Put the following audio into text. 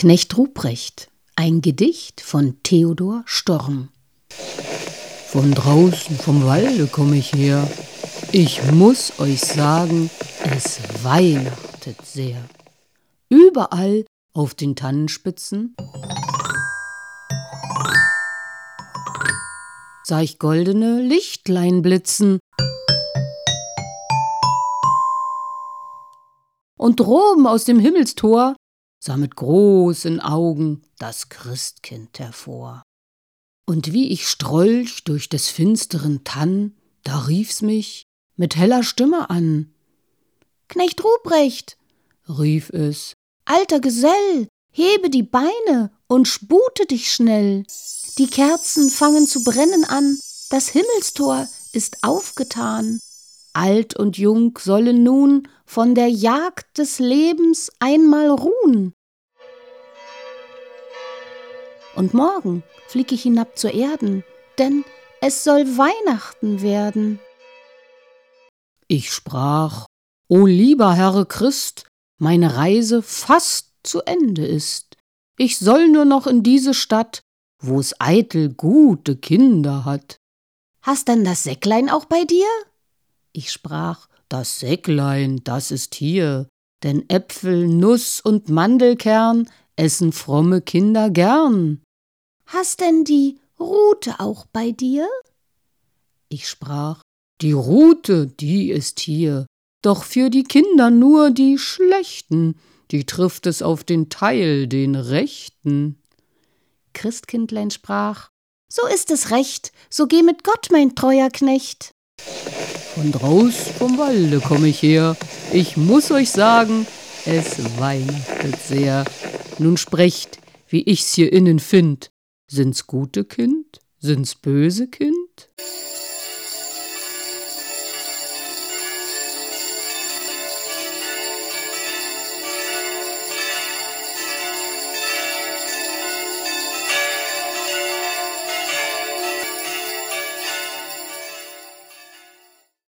Knecht Ruprecht, ein Gedicht von Theodor Storm. Von draußen vom Walde komm ich her. Ich muss euch sagen, es weihnachtet sehr. Überall auf den Tannenspitzen sah ich goldene Lichtlein blitzen. Und droben aus dem Himmelstor sah mit großen Augen das Christkind hervor. Und wie ich strolch durch des finsteren Tann, da rief's mich mit heller Stimme an. Knecht Ruprecht, rief es, alter Gesell, hebe die Beine und spute dich schnell. Die Kerzen fangen zu brennen an, das Himmelstor ist aufgetan. Alt und Jung sollen nun von der Jagd des Lebens einmal ruhen. Und morgen flieg ich hinab zur Erden, denn es soll Weihnachten werden. Ich sprach, O lieber Herr Christ, meine Reise fast zu Ende ist. Ich soll nur noch in diese Stadt, wo es eitel gute Kinder hat. Hast denn das Säcklein auch bei dir? Ich sprach, das Säcklein, das ist hier, denn Äpfel, Nuss und Mandelkern essen fromme Kinder gern. Hast denn die Rute auch bei dir? Ich sprach, die Rute, die ist hier, doch für die Kinder nur die Schlechten, die trifft es auf den Teil, den Rechten. Christkindlein sprach, so ist es recht, so geh mit Gott, mein treuer Knecht. Von draus vom Walde komm ich her. Ich muss euch sagen, es weihnachtet sehr. Nun sprecht, wie ich's hier innen find. Sind's gute Kind? Sind's böse Kind?